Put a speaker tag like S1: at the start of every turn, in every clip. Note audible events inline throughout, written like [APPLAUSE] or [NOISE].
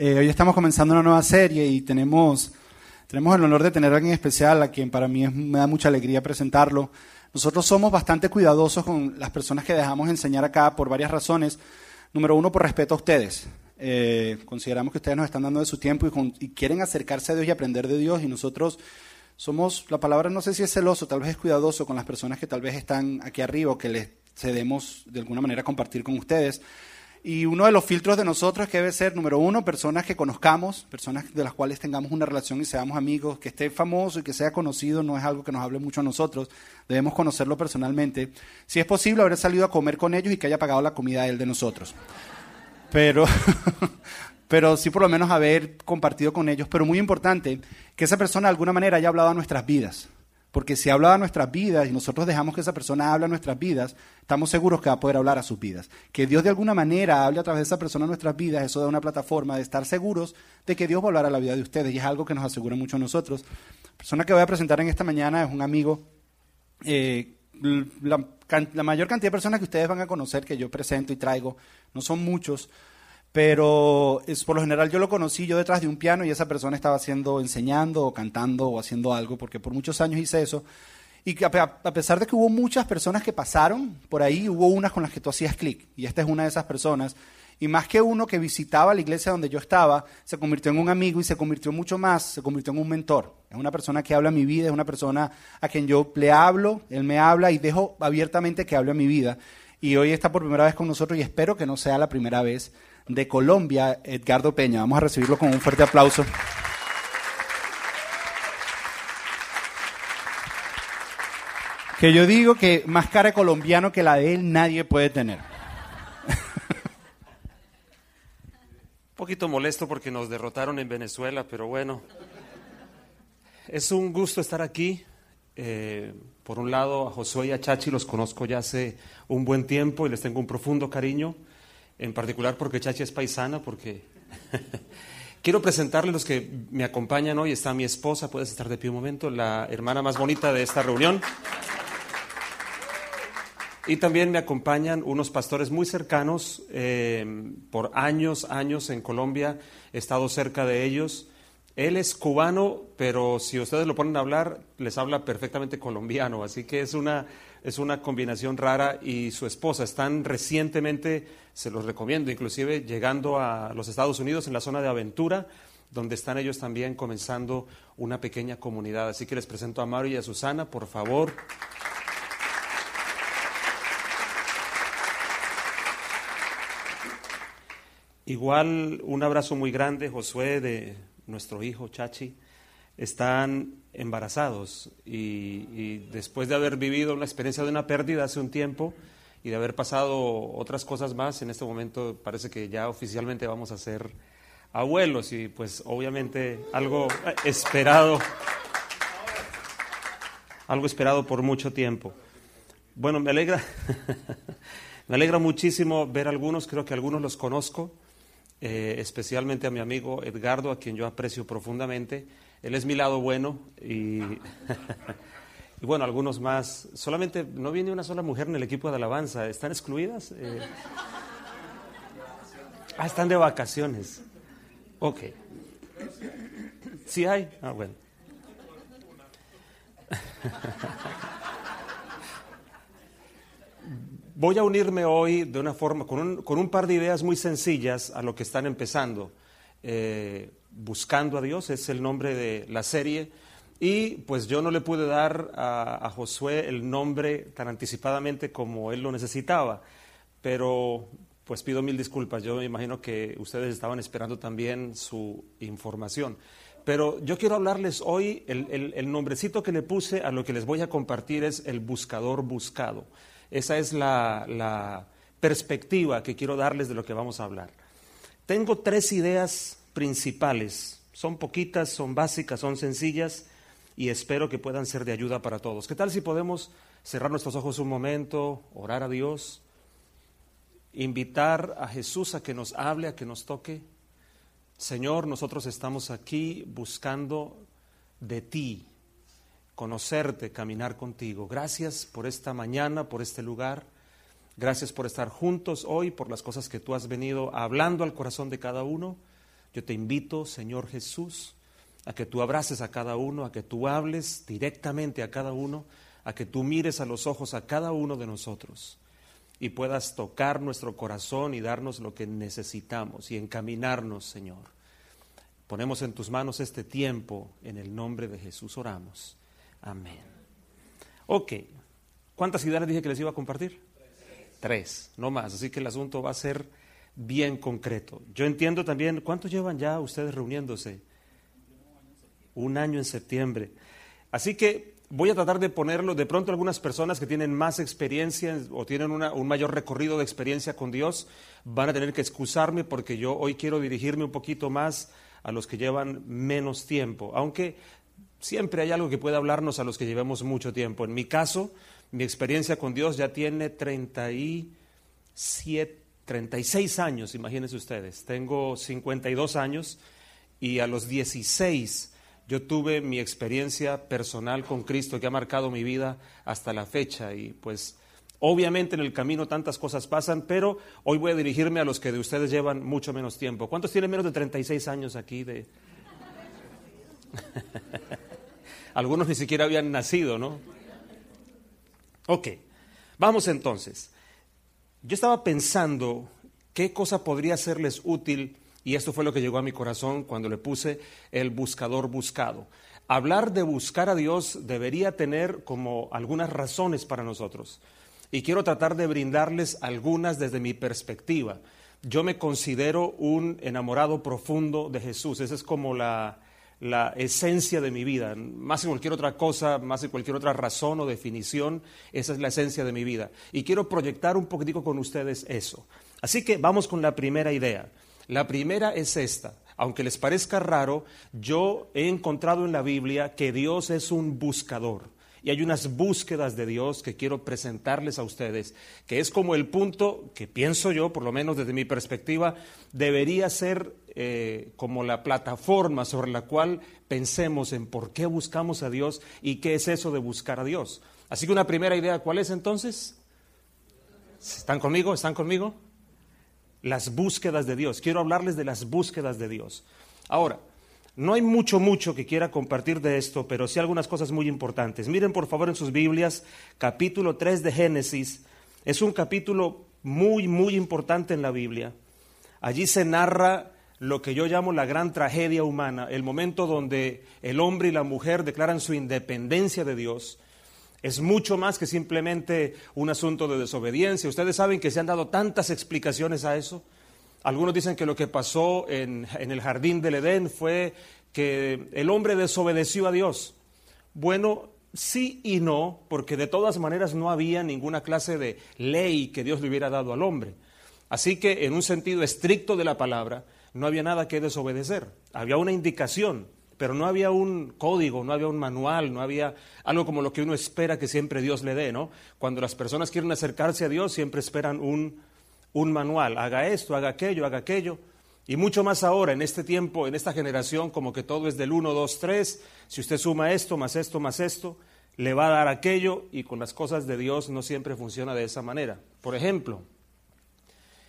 S1: Eh, hoy estamos comenzando una nueva serie y tenemos, tenemos el honor de tener a alguien especial a quien para mí me da mucha alegría presentarlo. Nosotros somos bastante cuidadosos con las personas que dejamos enseñar acá por varias razones. Número uno, por respeto a ustedes. Eh, consideramos que ustedes nos están dando de su tiempo y, quieren acercarse a Dios y aprender de Dios y nosotros somos, la palabra no sé si es celoso, tal vez es cuidadoso con las personas que tal vez están aquí arriba que les cedemos de alguna manera compartir con ustedes. Y uno de los filtros de nosotros es que debe ser, número uno, personas que conozcamos, personas de las cuales tengamos una relación y seamos amigos, que esté famoso y que sea conocido, no es algo que nos hable mucho a nosotros, debemos conocerlo personalmente. Si es posible, haber salido a comer con ellos y que haya pagado la comida él de nosotros. Pero, [LAUGHS] pero sí por lo menos haber compartido con ellos. Pero muy importante, que esa persona de alguna manera haya hablado a nuestras vidas. Porque si habla a nuestras vidas y nosotros dejamos que esa persona hable a nuestras vidas, estamos seguros que va a poder hablar a sus vidas. Que Dios de alguna manera hable a través de esa persona a nuestras vidas, eso da una plataforma de estar seguros de que Dios va a la vida de ustedes y es algo que nos asegura mucho a nosotros. La persona que voy a presentar en esta mañana es un amigo, eh, la, la mayor cantidad de personas que ustedes van a conocer que yo presento y traigo, no son muchos, pero es, por lo general yo lo conocí yo detrás de un piano y esa persona estaba haciendo, enseñando o cantando o haciendo algo, porque por muchos años hice eso. Y a, a pesar de que hubo muchas personas que pasaron por ahí, hubo unas con las que tú hacías clic, y esta es una de esas personas. Y más que uno que visitaba la iglesia donde yo estaba, se convirtió en un amigo y se convirtió mucho más, se convirtió en un mentor. Es una persona que habla mi vida, es una persona a quien yo le hablo, él me habla y dejo abiertamente que hable a mi vida. Y hoy está por primera vez con nosotros y espero que no sea la primera vez de Colombia, Edgardo Peña. Vamos a recibirlo con un fuerte aplauso. Que yo digo que más cara colombiano que la de él nadie puede tener.
S2: Un poquito molesto porque nos derrotaron en Venezuela, pero bueno. Es un gusto estar aquí. Eh, por un lado, a Josué y a Chachi los conozco ya hace un buen tiempo y les tengo un profundo cariño en particular porque Chachi es paisana, porque [LAUGHS] quiero presentarles los que me acompañan hoy. Está mi esposa, puedes estar de pie un momento, la hermana más bonita de esta reunión. Y también me acompañan unos pastores muy cercanos, eh, por años, años en Colombia, he estado cerca de ellos. Él es cubano, pero si ustedes lo ponen a hablar, les habla perfectamente colombiano, así que es una, es una combinación rara y su esposa están recientemente se los recomiendo, inclusive llegando a los Estados Unidos en la zona de aventura, donde están ellos también comenzando una pequeña comunidad. Así que les presento a Mario y a Susana, por favor. Igual un abrazo muy grande, Josué, de nuestro hijo Chachi. Están embarazados y, y después de haber vivido la experiencia de una pérdida hace un tiempo, y de haber pasado otras cosas más, en este momento parece que ya oficialmente vamos a ser abuelos y pues obviamente algo esperado, algo esperado por mucho tiempo. Bueno, me alegra, [LAUGHS] me alegra muchísimo ver algunos, creo que algunos los conozco, eh, especialmente a mi amigo Edgardo, a quien yo aprecio profundamente. Él es mi lado bueno y [LAUGHS] y bueno, algunos más. Solamente no viene una sola mujer en el equipo de alabanza. ¿Están excluidas? Eh... Ah, están de vacaciones. Ok. ¿Sí hay? Ah, bueno. [LAUGHS] Voy a unirme hoy de una forma, con un, con un, par de ideas muy sencillas a lo que están empezando. Eh, Buscando a Dios es el nombre de la serie y pues yo no le pude dar a, Josué el nombre tan anticipadamente como él lo necesitaba, pero pues pido mil disculpas. Yo me imagino que ustedes estaban esperando también su información. Pero yo quiero hablarles hoy, el, nombrecito que le puse a lo que les voy a compartir es el buscador buscado. Esa es la, la perspectiva que quiero darles de lo que vamos a hablar. Tengo tres ideas principales. Son poquitas, son básicas, son sencillas y espero que puedan ser de ayuda para todos. ¿Qué tal si podemos cerrar nuestros ojos un momento, orar a Dios, invitar a Jesús a que nos hable, a que nos toque? Señor, nosotros estamos aquí buscando de ti, conocerte, caminar contigo. Gracias por esta mañana, por este lugar. Gracias por estar juntos hoy, por las cosas que tú has venido hablando al corazón de cada uno. Yo te invito, Señor Jesús, a que tú abraces a cada uno, a que tú hables directamente a cada uno, a que tú mires a los ojos a cada uno de nosotros y puedas tocar nuestro corazón y darnos lo que necesitamos y encaminarnos, Señor. Ponemos en tus manos este tiempo, en el nombre de Jesús oramos. Amén. Ok, ¿cuántas ideas dije que les iba a compartir? Tres, no más, así que el asunto va a ser bien concreto. Yo entiendo también, ¿cuántos llevan ya ustedes reuniéndose? Un año en septiembre. Así que voy a tratar de ponerlo, de pronto algunas personas que tienen más experiencia o tienen un mayor recorrido de experiencia con Dios van a tener que excusarme porque yo hoy quiero dirigirme un poquito más a los que llevan menos tiempo, aunque siempre hay algo que puede hablarnos a los que llevamos mucho tiempo. En mi caso, mi experiencia con Dios ya tiene 37, 36 años, imagínense ustedes. Tengo 52 años y a los 16 yo tuve mi experiencia personal con Cristo que ha marcado mi vida hasta la fecha y pues obviamente en el camino tantas cosas pasan, pero hoy voy a dirigirme a los que de ustedes llevan mucho menos tiempo. ¿Cuántos tienen menos de 36 años aquí de [LAUGHS] Algunos ni siquiera habían nacido, ¿no? Ok, vamos entonces. Yo estaba pensando qué cosa podría serles útil y esto fue lo que llegó a mi corazón cuando le puse el buscador buscado. Hablar de buscar a Dios debería tener como algunas razones para nosotros. Y quiero tratar de brindarles algunas desde mi perspectiva. Yo me considero un enamorado profundo de Jesús. Esa es como la, la esencia de mi vida. Más que cualquier otra cosa, más que cualquier otra razón o definición, esa es la esencia de mi vida. Y quiero proyectar un poquitico con ustedes eso. Así que vamos con la primera idea. La primera es esta. Aunque les parezca raro, yo he encontrado en la Biblia que Dios es un buscador. Y hay unas búsquedas de Dios que quiero presentarles a ustedes, que es como el punto que pienso yo, por lo menos desde mi perspectiva, debería ser eh, como la plataforma sobre la cual pensemos en por qué buscamos a Dios y qué es eso de buscar a Dios. Así que una primera idea, ¿cuál es entonces? ¿Están conmigo? ¿Están conmigo? Las búsquedas de Dios. Quiero hablarles de las búsquedas de Dios. Ahora, no hay mucho, mucho que quiera compartir de esto, pero sí algunas cosas muy importantes. Miren por favor en sus Biblias, capítulo 3 de Génesis. Es un capítulo muy, muy importante en la Biblia. Allí se narra lo que yo llamo la gran tragedia humana, el momento donde el hombre y la mujer declaran su independencia de Dios es mucho más que simplemente un asunto de desobediencia. Ustedes saben que se han dado tantas explicaciones a eso. Algunos dicen que lo que pasó en, el jardín del Edén fue que el hombre desobedeció a Dios. Bueno, sí y no, porque de todas maneras no había ninguna clase de ley que Dios le hubiera dado al hombre. Así que en un sentido estricto de la palabra, no había nada que desobedecer. Había una indicación pero no había un código, no había un manual, no había algo como lo que uno espera que siempre Dios le dé, ¿no? Cuando las personas quieren acercarse a Dios, siempre esperan un, un manual, haga esto, haga aquello, haga aquello. Y mucho más ahora, en este tiempo, en esta generación, como que todo es del 1, 2, 3, si usted suma esto, más esto, más esto, le va a dar aquello y con las cosas de Dios no siempre funciona de esa manera. Por ejemplo,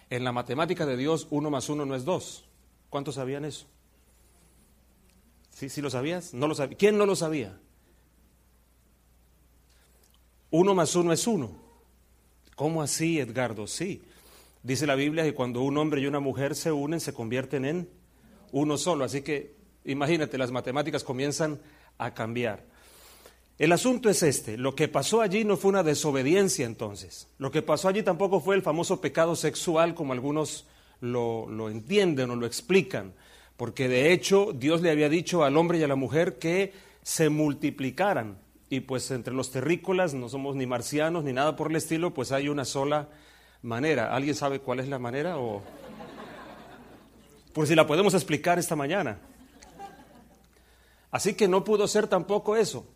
S2: en la matemática de Dios, uno más uno no es dos. ¿Cuántos sabían eso? ¿Sí, ¿Sí lo sabías? ¿No lo sabía? ¿Quién no lo sabía? Uno más uno es uno. ¿Cómo así, Edgardo? Sí. Dice la Biblia que cuando un hombre y una mujer se unen, se convierten en uno solo. Así que imagínate, las matemáticas comienzan a cambiar. El asunto es este, lo que pasó allí no fue una desobediencia entonces, lo que pasó allí tampoco fue el famoso pecado sexual como algunos lo, lo entienden o lo explican porque de hecho Dios le había dicho al hombre y a la mujer que se multiplicaran. Y pues entre los terrícolas no somos ni marcianos ni nada por el estilo, pues hay una sola manera. ¿Alguien sabe cuál es la manera? O... Por si la podemos explicar esta mañana. Así que no pudo ser tampoco eso.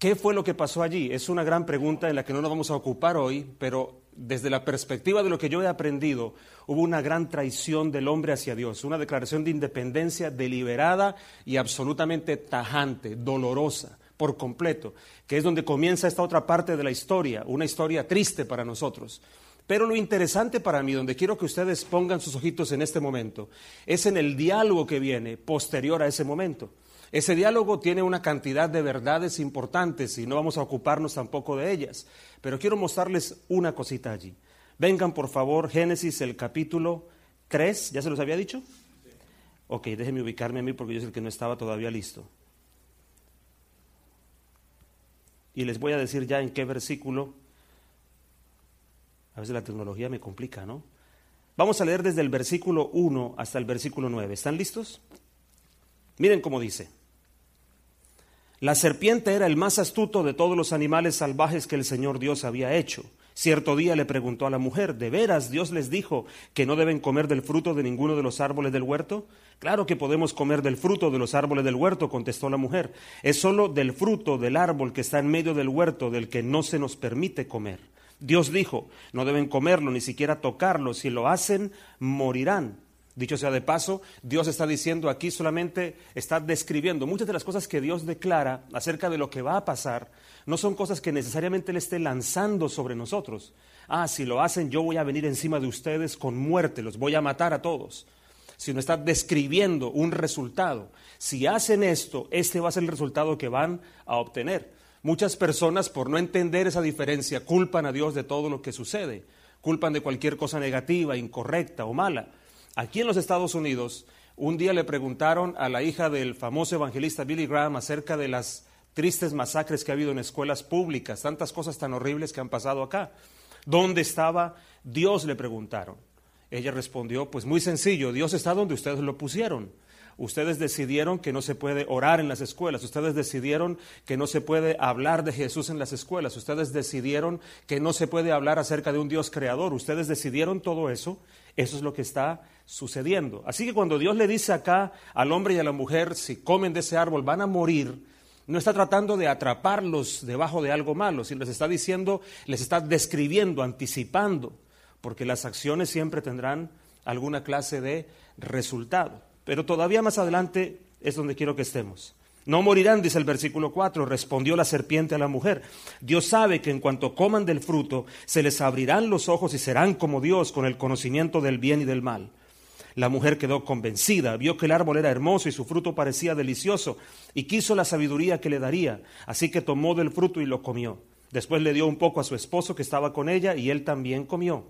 S2: ¿Qué fue lo que pasó allí? Es una gran pregunta en la que no nos vamos a ocupar hoy, pero desde la perspectiva de lo que yo he aprendido, hubo una gran traición del hombre hacia Dios, una declaración de independencia deliberada y absolutamente tajante, dolorosa, por completo, que es donde comienza esta otra parte de la historia, una historia triste para nosotros. Pero lo interesante para mí, donde quiero que ustedes pongan sus ojitos en este momento, es en el diálogo que viene posterior a ese momento. Ese diálogo tiene una cantidad de verdades importantes y no vamos a ocuparnos tampoco de ellas, pero quiero mostrarles una cosita allí. Vengan por favor, Génesis el capítulo 3, ¿ya se los había dicho? Ok, déjenme ubicarme a mí porque yo soy el que no estaba todavía listo. Y les voy a decir ya en qué versículo a veces la tecnología me complica, ¿no? Vamos a leer desde el versículo 1 hasta el versículo 9. ¿Están listos? Miren cómo dice. La serpiente era el más astuto de todos los animales salvajes que el Señor Dios había hecho. Cierto día le preguntó a la mujer, ¿de veras Dios les dijo que no deben comer del fruto de ninguno de los árboles del huerto? Claro que podemos comer del fruto de los árboles del huerto, contestó la mujer. Es solo del fruto del árbol que está en medio del huerto del que no se nos permite comer. Dios dijo, no deben comerlo, ni siquiera tocarlo, si lo hacen, morirán. Dicho sea de paso, Dios está diciendo aquí solamente, está describiendo muchas de las cosas que Dios declara acerca de lo que va a pasar, no son cosas que necesariamente Él esté lanzando sobre nosotros. Ah, si lo hacen, yo voy a venir encima de ustedes con muerte, los voy a matar a todos. Sino está describiendo un resultado. Si hacen esto, este va a ser el resultado que van a obtener. Muchas personas, por no entender esa diferencia, culpan a Dios de todo lo que sucede, culpan de cualquier cosa negativa, incorrecta o mala. Aquí en los Estados Unidos, un día le preguntaron a la hija del famoso evangelista Billy Graham acerca de las tristes masacres que ha habido en escuelas públicas, tantas cosas tan horribles que han pasado acá. ¿Dónde estaba Dios? le preguntaron. Ella respondió, pues muy sencillo, Dios está donde ustedes lo pusieron. Ustedes decidieron que no se puede orar en las escuelas, ustedes decidieron que no se puede hablar de Jesús en las escuelas, ustedes decidieron que no se puede hablar acerca de un Dios creador, ustedes decidieron todo eso, eso es lo que está sucediendo. Así que cuando Dios le dice acá al hombre y a la mujer, si comen de ese árbol van a morir, no está tratando de atraparlos debajo de algo malo, sino les está diciendo, les está describiendo, anticipando, porque las acciones siempre tendrán alguna clase de resultado. Pero todavía más adelante es donde quiero que estemos. No morirán, dice el versículo 4, respondió la serpiente a la mujer. Dios sabe que en cuanto coman del fruto, se les abrirán los ojos y serán como Dios con el conocimiento del bien y del mal. La mujer quedó convencida, vio que el árbol era hermoso y su fruto parecía delicioso, y quiso la sabiduría que le daría, así que tomó del fruto y lo comió. Después le dio un poco a su esposo que estaba con ella, y él también comió.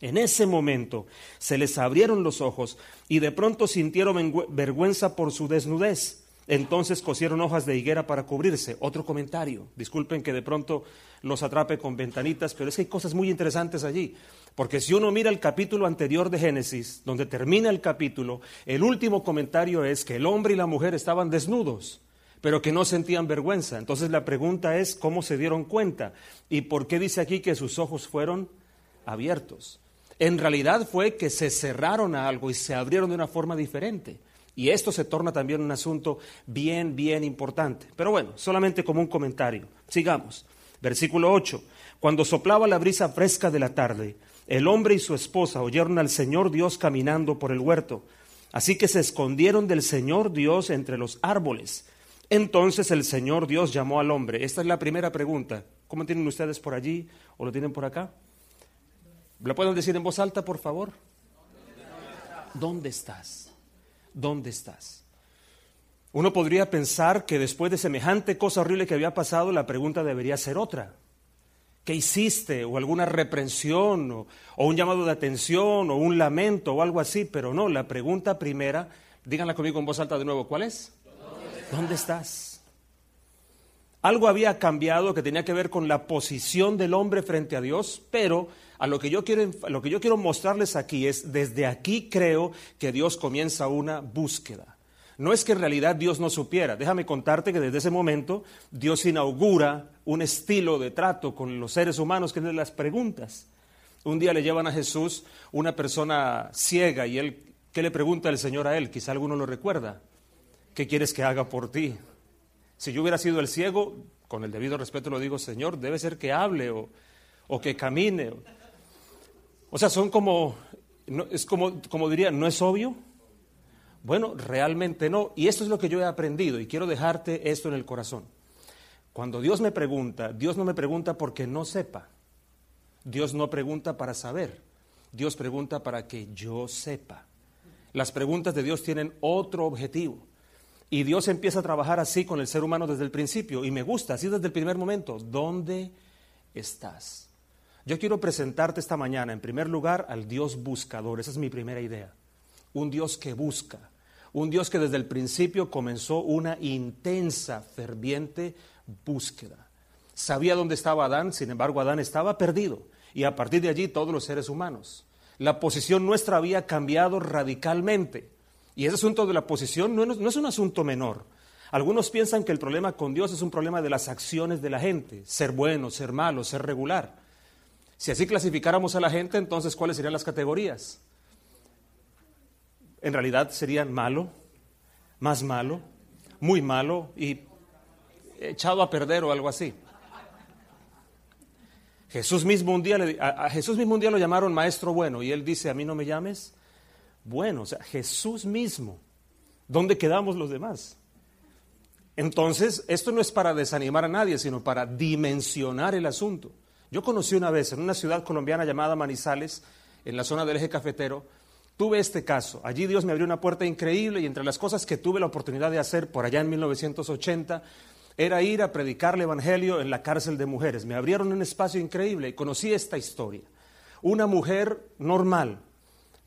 S2: En ese momento se les abrieron los ojos y de pronto sintieron vergüenza por su desnudez. Entonces cosieron hojas de higuera para cubrirse. Otro comentario. Disculpen que de pronto los atrape con ventanitas, pero es que hay cosas muy interesantes allí. Porque si uno mira el capítulo anterior de Génesis, donde termina el capítulo, el último comentario es que el hombre y la mujer estaban desnudos, pero que no sentían vergüenza. Entonces la pregunta es cómo se dieron cuenta y por qué dice aquí que sus ojos fueron abiertos en realidad fue que se cerraron a algo y se abrieron de una forma diferente. Y esto se torna también un asunto bien, bien importante. Pero bueno, solamente como un comentario. Sigamos. Versículo 8. Cuando soplaba la brisa fresca de la tarde, el hombre y su esposa oyeron al Señor Dios caminando por el huerto. Así que se escondieron del Señor Dios entre los árboles. Entonces el Señor Dios llamó al hombre. Esta es la primera pregunta. ¿Cómo tienen ustedes por allí o lo tienen por acá? ¿La pueden decir en voz alta, por favor? ¿Dónde estás? ¿Dónde estás? Uno podría pensar que después de semejante cosa horrible que había pasado, la pregunta debería ser otra. ¿Qué hiciste? O alguna reprensión, o, un llamado de atención, o un lamento, o algo así. Pero no, la pregunta primera, díganla conmigo en voz alta de nuevo, ¿cuál es? ¿Dónde estás? Algo había cambiado que tenía que ver con la posición del hombre frente a Dios, pero a lo que yo quiero, lo que yo quiero mostrarles aquí es, desde aquí creo que Dios comienza una búsqueda. No es que en realidad Dios no supiera. Déjame contarte que desde ese momento Dios inaugura un estilo de trato con los seres humanos que es de las preguntas. Un día le llevan a Jesús una persona ciega y él, ¿qué le pregunta el Señor a él? Quizá alguno lo recuerda. ¿Qué quieres que haga por ti? Si yo hubiera sido el ciego, con el debido respeto lo digo, Señor, debe ser que hable o, que camine. O sea, son como, es como, como diría, ¿no es obvio? Bueno, realmente no. Y esto es lo que yo he aprendido y quiero dejarte esto en el corazón. Cuando Dios me pregunta, Dios no me pregunta porque no sepa. Dios no pregunta para saber, Dios pregunta para que yo sepa. Las preguntas de Dios tienen otro objetivo. Y Dios empieza a trabajar así con el ser humano desde el principio. Y me gusta, así desde el primer momento. ¿Dónde estás? Yo quiero presentarte esta mañana, en primer lugar, al Dios buscador. Esa es mi primera idea. Un Dios que busca. Un Dios que desde el principio comenzó una intensa, ferviente búsqueda. Sabía dónde estaba Adán, sin embargo Adán estaba perdido. Y a partir de allí todos los seres humanos. La posición nuestra había cambiado radicalmente. Y ese asunto de la posición no es, un asunto menor. Algunos piensan que el problema con Dios es un problema de las acciones de la gente, ser bueno, ser malo, ser regular. Si así clasificáramos a la gente, entonces ¿cuáles serían las categorías? En realidad serían malo, más malo, muy malo y echado a perder o algo así. Jesús mismo un día a Jesús mismo un día lo llamaron maestro bueno y él dice, "A mí no me llames bueno, o sea, Jesús mismo. ¿Dónde quedamos los demás? Entonces, esto no es para desanimar a nadie, sino para dimensionar el asunto. Yo conocí una vez en una ciudad colombiana llamada Manizales, en la zona del eje cafetero, tuve este caso. Allí Dios me abrió una puerta increíble y entre las cosas que tuve la oportunidad de hacer por allá en 1980 era ir a predicar el Evangelio en la cárcel de mujeres. Me abrieron un espacio increíble y conocí esta historia. Una mujer normal,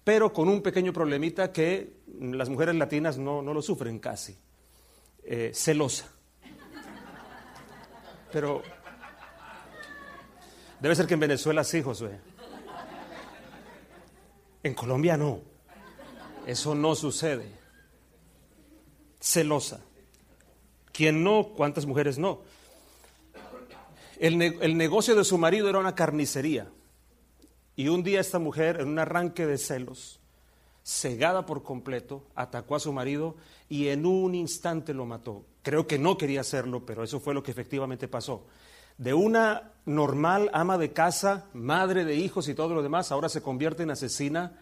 S2: pero con un pequeño problemita que las mujeres latinas no, lo sufren casi, eh, celosa. Pero debe ser que en Venezuela sí, Josué. En Colombia no. Eso no sucede. Celosa. ¿Quién no? ¿Cuántas mujeres no? El, el negocio de su marido era una carnicería. Y un día esta mujer, en un arranque de celos, cegada por completo, atacó a su marido y en un instante lo mató. Creo que no quería hacerlo, pero eso fue lo que efectivamente pasó. De una normal ama de casa, madre de hijos y todo lo demás, ahora se convierte en asesina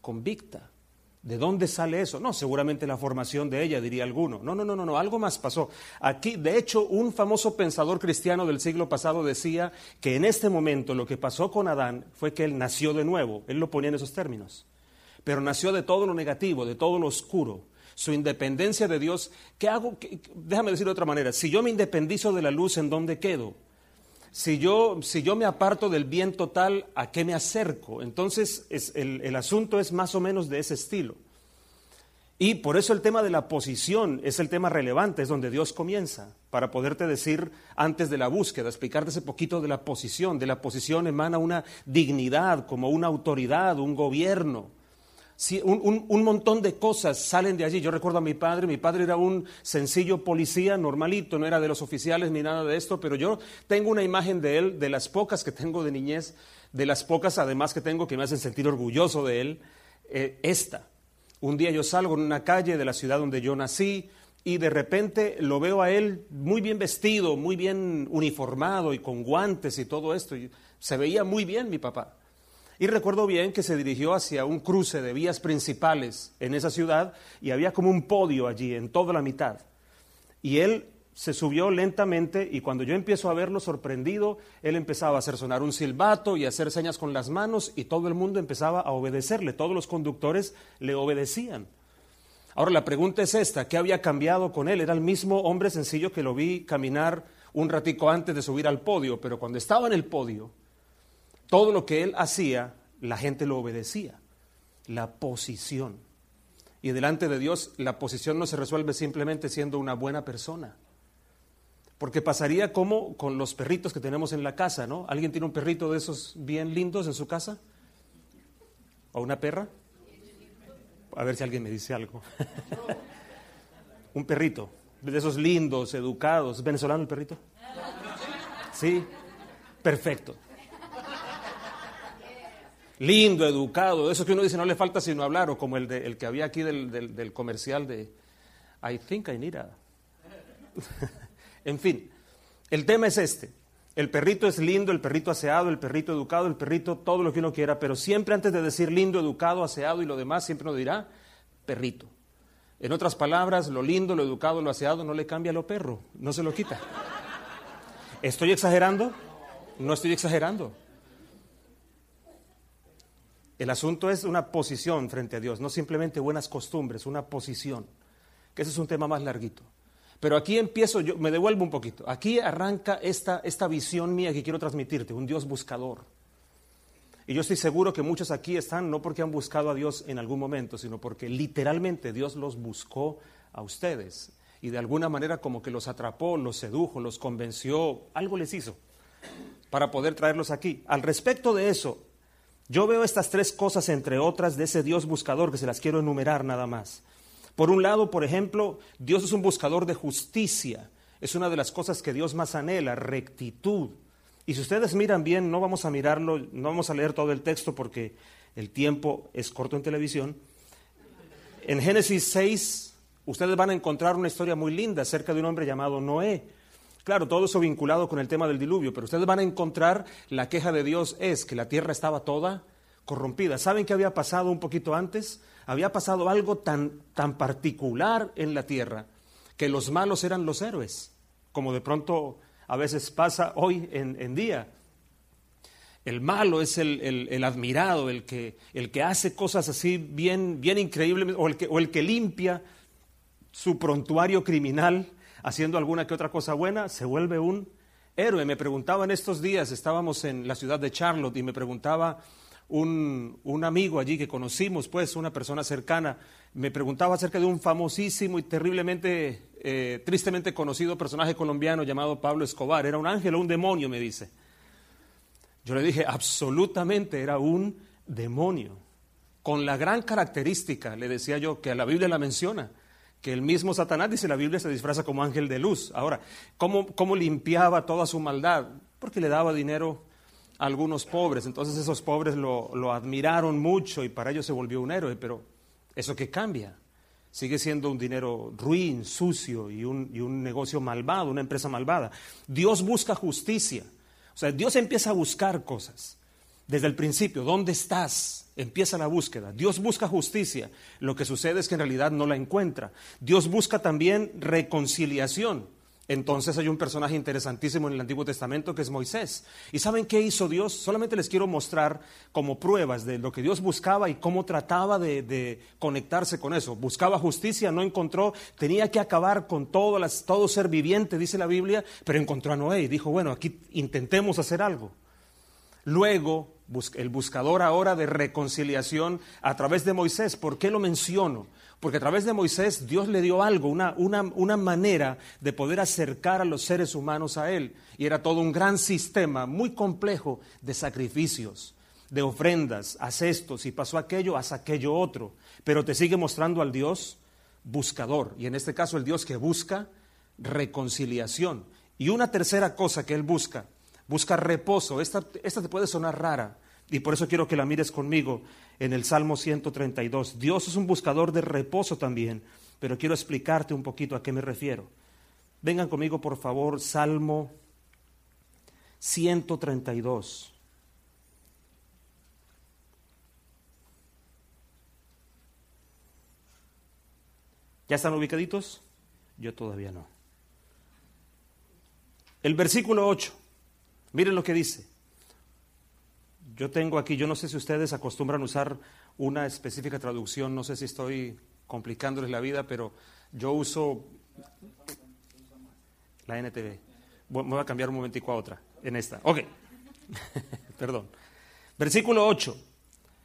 S2: convicta. ¿De dónde sale eso? No, seguramente la formación de ella, diría alguno. No, no, no, no, no, algo más pasó. Aquí, de hecho, un famoso pensador cristiano del siglo pasado decía que en este momento lo que pasó con Adán fue que él nació de nuevo. Él lo ponía en esos términos. Pero nació de todo lo negativo, de todo lo oscuro. Su independencia de Dios, ¿qué hago? Déjame decir de otra manera. Si yo me independizo de la luz, ¿en dónde quedo? Si yo, si yo me aparto del bien total, ¿a qué me acerco? Entonces el, el asunto es más o menos de ese estilo. Y por eso el tema de la posición es el tema relevante, es donde Dios comienza, para poderte decir antes de la búsqueda, explicarte ese poquito de la posición. De la posición emana una dignidad, como una autoridad, un gobierno un, montón de cosas salen de allí. Yo recuerdo a mi padre, mi padre era un sencillo policía normalito, no era de los oficiales ni nada de esto, pero yo tengo una imagen de él, de las pocas que tengo de niñez, de las pocas además que tengo que me hacen sentir orgulloso de él, eh, esta. Un día yo salgo en una calle de la ciudad donde yo nací y de repente lo veo a él muy bien vestido, muy bien uniformado y con guantes y todo esto. se veía muy bien mi papá. Y recuerdo bien que se dirigió hacia un cruce de vías principales en esa ciudad y había como un podio allí en toda la mitad. Y él se subió lentamente y cuando yo empiezo a verlo sorprendido, él empezaba a hacer sonar un silbato y a hacer señas con las manos y todo el mundo empezaba a obedecerle, todos los conductores le obedecían. Ahora la pregunta es esta, ¿qué había cambiado con él? Era el mismo hombre sencillo que lo vi caminar un ratico antes de subir al podio, pero cuando estaba en el podio, todo lo que él hacía, la gente lo obedecía. La posición. Y delante de Dios, la posición no se resuelve simplemente siendo una buena persona. Porque pasaría como con los perritos que tenemos en la casa, ¿no? ¿Alguien tiene un perrito de esos bien lindos en su casa? ¿O una perra? A ver si alguien me dice algo. [LAUGHS] un perrito, de esos lindos, educados. ¿Es venezolano el perrito? Sí, perfecto lindo, educado, eso que uno dice no le falta sino hablar, o como el, de, el que había aquí del, comercial de I think I need a... [LAUGHS] en fin, el tema es este. El perrito es lindo, el perrito aseado, el perrito educado, el perrito todo lo que uno quiera, pero siempre antes de decir lindo, educado, aseado y lo demás, siempre uno dirá perrito. En otras palabras, lo lindo, lo educado, lo aseado no le cambia a lo perro, no se lo quita. ¿Estoy exagerando? No estoy exagerando. El asunto es una posición frente a Dios, no simplemente buenas costumbres, una posición, que ese es un tema más larguito. Pero aquí empiezo, yo me devuelvo un poquito. Aquí arranca esta, esta visión mía que quiero transmitirte, un Dios buscador. Y yo estoy seguro que muchos aquí están no porque han buscado a Dios en algún momento, sino porque literalmente Dios los buscó a ustedes. Y de alguna manera como que los atrapó, los sedujo, los convenció, algo les hizo para poder traerlos aquí. Al respecto de eso, yo veo estas tres cosas, entre otras, de ese Dios buscador que se las quiero enumerar nada más. Por un lado, por ejemplo, Dios es un buscador de justicia. Es una de las cosas que Dios más anhela, rectitud. Y si ustedes miran bien, no vamos a mirarlo, no vamos a leer todo el texto porque el tiempo es corto en televisión. En Génesis 6, ustedes van a encontrar una historia muy linda acerca de un hombre llamado Noé. Claro, todo eso vinculado con el tema del diluvio, pero ustedes van a encontrar la queja de Dios es que la tierra estaba toda corrompida. ¿Saben qué había pasado un poquito antes? había pasado algo tan, tan particular en la tierra que los malos eran los héroes, como de pronto a veces pasa hoy en, día. El malo es el, admirado, el que, el que, hace cosas así bien, bien increíbles, o el, que, o el que limpia su prontuario criminal haciendo alguna que otra cosa buena, se vuelve un héroe. Me preguntaba en estos días, estábamos en la ciudad de Charlotte y me preguntaba un, amigo allí que conocimos, pues una persona cercana, me preguntaba acerca de un famosísimo y terriblemente, eh, tristemente conocido personaje colombiano llamado Pablo Escobar. ¿Era un ángel o un demonio? Me dice. Yo le dije, absolutamente era un demonio, con la gran característica, le decía yo, que la Biblia la menciona, que el mismo Satanás dice la Biblia se disfraza como ángel de luz. Ahora, ¿cómo, cómo limpiaba toda su maldad? Porque le daba dinero algunos pobres. Entonces esos pobres lo, admiraron mucho y para ellos se volvió un héroe, pero eso que cambia. Sigue siendo un dinero ruin, sucio y un, y un negocio malvado, una empresa malvada. Dios busca justicia. O sea, Dios empieza a buscar cosas. Desde el principio, ¿dónde estás? Empieza la búsqueda. Dios busca justicia. Lo que sucede es que en realidad no la encuentra. Dios busca también reconciliación. Entonces hay un personaje interesantísimo en el Antiguo Testamento que es Moisés. ¿Y saben qué hizo Dios? Solamente les quiero mostrar como pruebas de lo que Dios buscaba y cómo trataba de, conectarse con eso. Buscaba justicia, no encontró, tenía que acabar con todo, todo ser viviente, dice la Biblia, pero encontró a Noé y dijo, bueno, aquí intentemos hacer algo. Luego, el buscador ahora de reconciliación a través de Moisés, ¿por qué lo menciono? Porque a través de Moisés Dios le dio algo, una, una, manera de poder acercar a los seres humanos a Él. Y era todo un gran sistema muy complejo de sacrificios, de ofrendas, haz esto, si pasó aquello, haz aquello otro. Pero te sigue mostrando al Dios buscador. Y en este caso el Dios que busca reconciliación. Y una tercera cosa que Él busca, busca reposo. Esta, esta te puede sonar rara, y por eso quiero que la mires conmigo en el Salmo 132. Dios es un buscador de reposo también, pero quiero explicarte un poquito a qué me refiero. Vengan conmigo, por favor, Salmo 132. ¿Ya están ubicaditos? Yo todavía no. El versículo 8. Miren lo que dice. Yo tengo aquí, yo no sé si ustedes acostumbran usar una específica traducción, no sé si estoy complicándoles la vida, pero yo uso la NTV. Voy a cambiar un momentico a otra, en esta. Ok, [LAUGHS] perdón. Versículo 8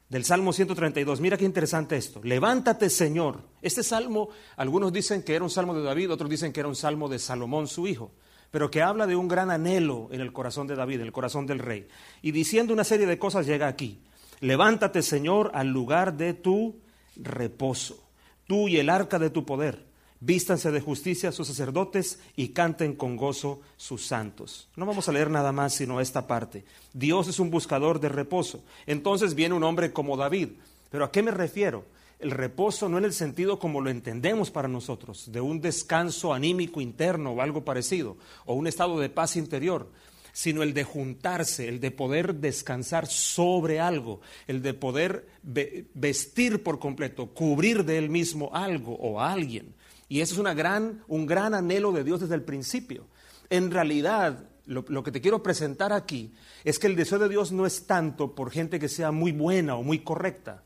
S2: del Salmo 132. Mira qué interesante esto. Levántate, Señor. Este salmo, algunos dicen que era un salmo de David, otros dicen que era un salmo de Salomón, su hijo pero que habla de un gran anhelo en el corazón de David, en el corazón del rey. Y diciendo una serie de cosas llega aquí. Levántate, Señor, al lugar de tu reposo, tú y el arca de tu poder. Vístanse de justicia sus sacerdotes y canten con gozo sus santos. No vamos a leer nada más sino esta parte. Dios es un buscador de reposo. Entonces viene un hombre como David. ¿Pero a qué me refiero? El reposo no en el sentido como lo entendemos para nosotros, de un descanso anímico interno o algo parecido, o un estado de paz interior, sino el de juntarse, el de poder descansar sobre algo, el de poder vestir por completo, cubrir de él mismo algo o a alguien. Y eso es una gran, un gran anhelo de Dios desde el principio. En realidad, lo, lo, que te quiero presentar aquí es que el deseo de Dios no es tanto por gente que sea muy buena o muy correcta,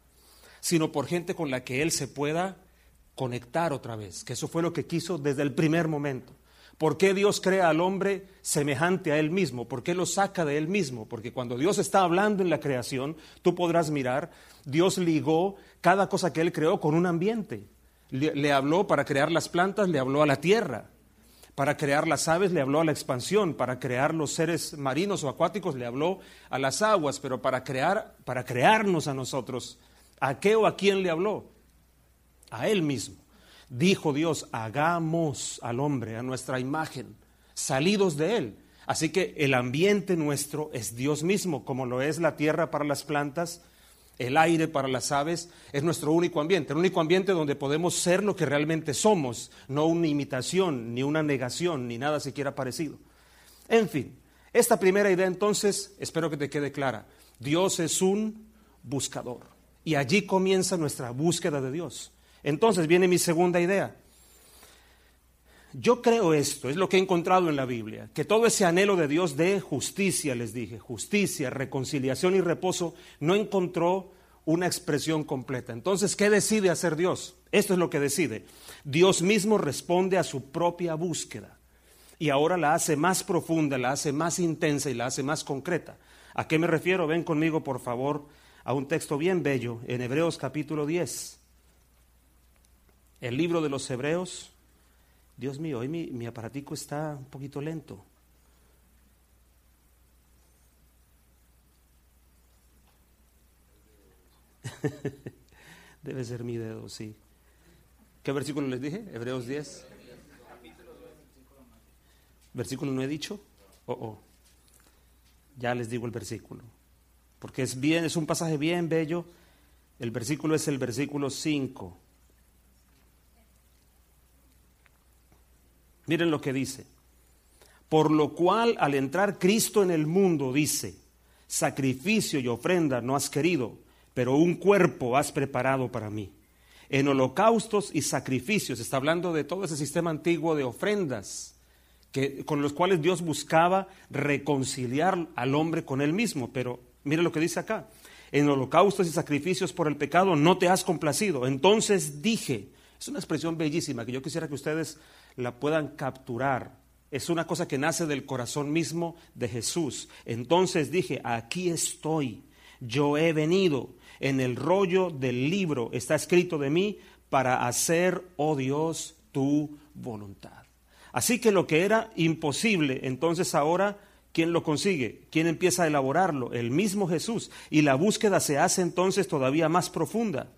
S2: sino por gente con la que Él se pueda conectar otra vez, que eso fue lo que quiso desde el primer momento. ¿Por qué Dios crea al hombre semejante a Él mismo? ¿Por qué lo saca de Él mismo? Porque cuando Dios está hablando en la creación, tú podrás mirar, Dios ligó cada cosa que Él creó con un ambiente. Le, habló para crear las plantas, le habló a la tierra. Para crear las aves le habló a la expansión, para crear los seres marinos o acuáticos le habló a las aguas, pero para crear, para crearnos a nosotros, ¿a qué o a quién le habló? A Él mismo. Dijo Dios, hagamos al hombre a nuestra imagen, salidos de Él. Así que el ambiente nuestro es Dios mismo, como lo es la tierra para las plantas, el aire para las aves, es nuestro único ambiente, el único ambiente donde podemos ser lo que realmente somos, no una imitación, ni una negación, ni nada siquiera parecido. En fin, esta primera idea entonces, espero que te quede clara, Dios es un buscador y allí comienza nuestra búsqueda de Dios. Entonces viene mi segunda idea. Yo creo esto, es lo que he encontrado en la Biblia, que todo ese anhelo de Dios de justicia, les dije, justicia, reconciliación y reposo, no encontró una expresión completa. Entonces, ¿qué decide hacer Dios? Esto es lo que decide. Dios mismo responde a su propia búsqueda y ahora la hace más profunda, la hace más intensa y la hace más concreta. ¿A qué me refiero? Ven conmigo, por favor, a un texto bien bello en Hebreos capítulo 10. El libro de los Hebreos Dios mío, hoy mi, aparatico está un poquito lento. [LAUGHS] Debe ser mi dedo, sí. ¿Qué versículo les dije? Hebreos 10. ¿Versículo no he dicho? Oh, oh. Ya les digo el versículo. Porque es bien, es un pasaje bien bello. El versículo es el versículo 5. Miren lo que dice. Por lo cual al entrar Cristo en el mundo, dice, sacrificio y ofrenda no has querido, pero un cuerpo has preparado para mí. En holocaustos y sacrificios, está hablando de todo ese sistema antiguo de ofrendas, que, con los cuales Dios buscaba reconciliar al hombre con él mismo. Pero mire lo que dice acá, en holocaustos y sacrificios por el pecado no te has complacido. Entonces dije, es una expresión bellísima que yo quisiera que ustedes la puedan capturar. Es una cosa que nace del corazón mismo de Jesús. Entonces dije, aquí estoy, yo he venido. En el rollo del libro está escrito de mí para hacer, oh Dios, tu voluntad. Así que lo que era imposible, entonces ahora, ¿quién lo consigue? ¿Quién empieza a elaborarlo? El mismo Jesús. Y la búsqueda se hace entonces todavía más profunda.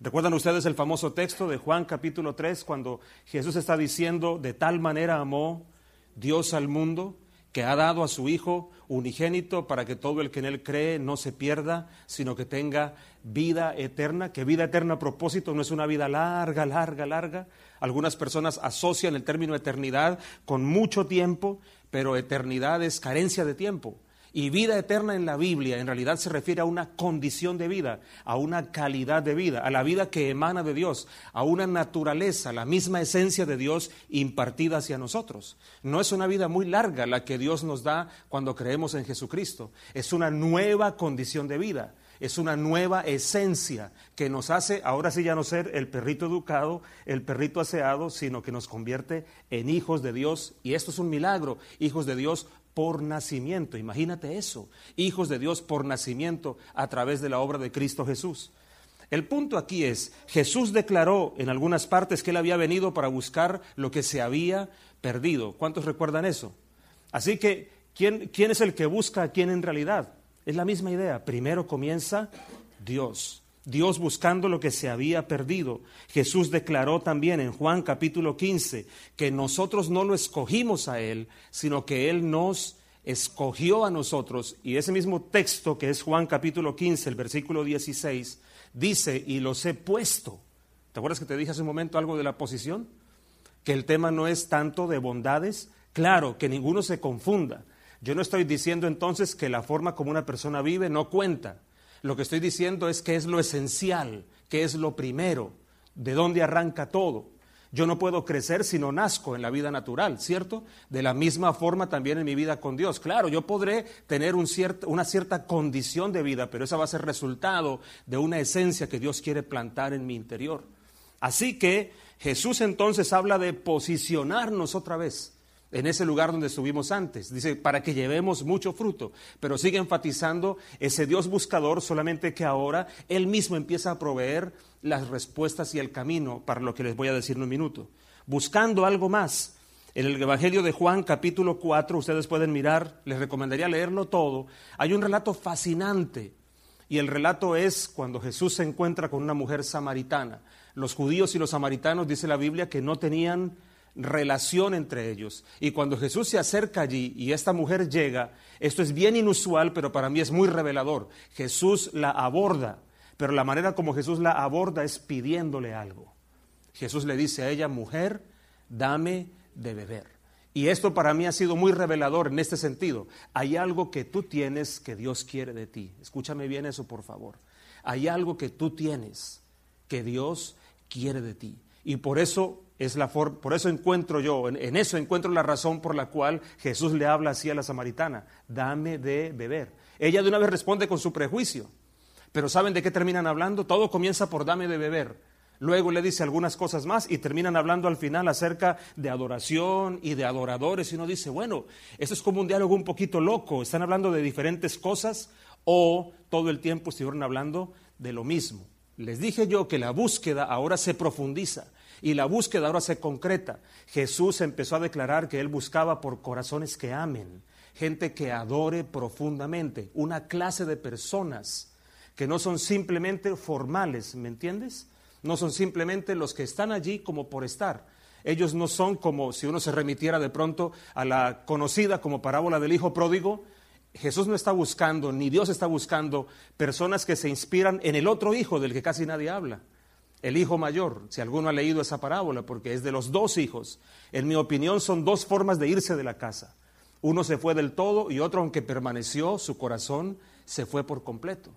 S2: ¿Recuerdan ustedes el famoso texto de Juan capítulo 3 cuando Jesús está diciendo, de tal manera amó Dios al mundo que ha dado a su Hijo unigénito para que todo el que en Él cree no se pierda, sino que tenga vida eterna, que vida eterna a propósito no es una vida larga, larga, larga. Algunas personas asocian el término eternidad con mucho tiempo, pero eternidad es carencia de tiempo. Y vida eterna en la Biblia en realidad se refiere a una condición de vida, a una calidad de vida, a la vida que emana de Dios, a una naturaleza, la misma esencia de Dios impartida hacia nosotros. No es una vida muy larga la que Dios nos da cuando creemos en Jesucristo, es una nueva condición de vida. Es una nueva esencia que nos hace ahora sí ya no ser el perrito educado, el perrito aseado, sino que nos convierte en hijos de Dios. Y esto es un milagro, hijos de Dios por nacimiento. Imagínate eso, hijos de Dios por nacimiento a través de la obra de Cristo Jesús. El punto aquí es, Jesús declaró en algunas partes que él había venido para buscar lo que se había perdido. ¿Cuántos recuerdan eso? Así que, ¿quién, quién es el que busca a quién en realidad? Es la misma idea. Primero comienza Dios. Dios buscando lo que se había perdido. Jesús declaró también en Juan capítulo 15 que nosotros no lo escogimos a Él, sino que Él nos escogió a nosotros. Y ese mismo texto que es Juan capítulo 15, el versículo 16, dice, y los he puesto. ¿Te acuerdas que te dije hace un momento algo de la posición? Que el tema no es tanto de bondades. Claro, que ninguno se confunda. Yo no estoy diciendo entonces que la forma como una persona vive no cuenta. Lo que estoy diciendo es que es lo esencial, que es lo primero, de dónde arranca todo. Yo no puedo crecer si no nazco en la vida natural, ¿cierto? De la misma forma también en mi vida con Dios. Claro, yo podré tener un una cierta condición de vida, pero esa va a ser resultado de una esencia que Dios quiere plantar en mi interior. Así que Jesús entonces habla de posicionarnos otra vez en ese lugar donde estuvimos antes. Dice, para que llevemos mucho fruto, pero sigue enfatizando ese Dios buscador, solamente que ahora Él mismo empieza a proveer las respuestas y el camino para lo que les voy a decir en un minuto. Buscando algo más. En el Evangelio de Juan capítulo 4, ustedes pueden mirar, les recomendaría leerlo todo, hay un relato fascinante. Y el relato es cuando Jesús se encuentra con una mujer samaritana. Los judíos y los samaritanos, dice la Biblia, que no tenían relación entre ellos. Y cuando Jesús se acerca allí y esta mujer llega, esto es bien inusual, pero para mí es muy revelador. Jesús la aborda, pero la manera como Jesús la aborda es pidiéndole algo. Jesús le dice a ella, mujer, dame de beber. Y esto para mí ha sido muy revelador en este sentido. Hay algo que tú tienes que Dios quiere de ti. Escúchame bien eso, por favor. Hay algo que tú tienes que Dios quiere de ti. Y por eso es la por eso encuentro yo, en, eso encuentro la razón por la cual Jesús le habla así a la samaritana, dame de beber. Ella de una vez responde con su prejuicio, pero ¿saben de qué terminan hablando? Todo comienza por dame de beber. Luego le dice algunas cosas más y terminan hablando al final acerca de adoración y de adoradores. Y uno dice, bueno, esto es como un diálogo un poquito loco. Están hablando de diferentes cosas o todo el tiempo estuvieron hablando de lo mismo. Les dije yo que la búsqueda ahora se profundiza. Y la búsqueda ahora se concreta. Jesús empezó a declarar que él buscaba por corazones que amen, gente que adore profundamente, una clase de personas que no son simplemente formales, ¿me entiendes? No son simplemente los que están allí como por estar. Ellos no son como si uno se remitiera de pronto a la conocida como parábola del hijo pródigo. Jesús no está buscando, ni Dios está buscando personas que se inspiran en el otro hijo del que casi nadie habla el hijo mayor, si alguno ha leído esa parábola, porque es de los dos hijos. En mi opinión son dos formas de irse de la casa. Uno se fue del todo y otro, aunque permaneció, su corazón se fue por completo.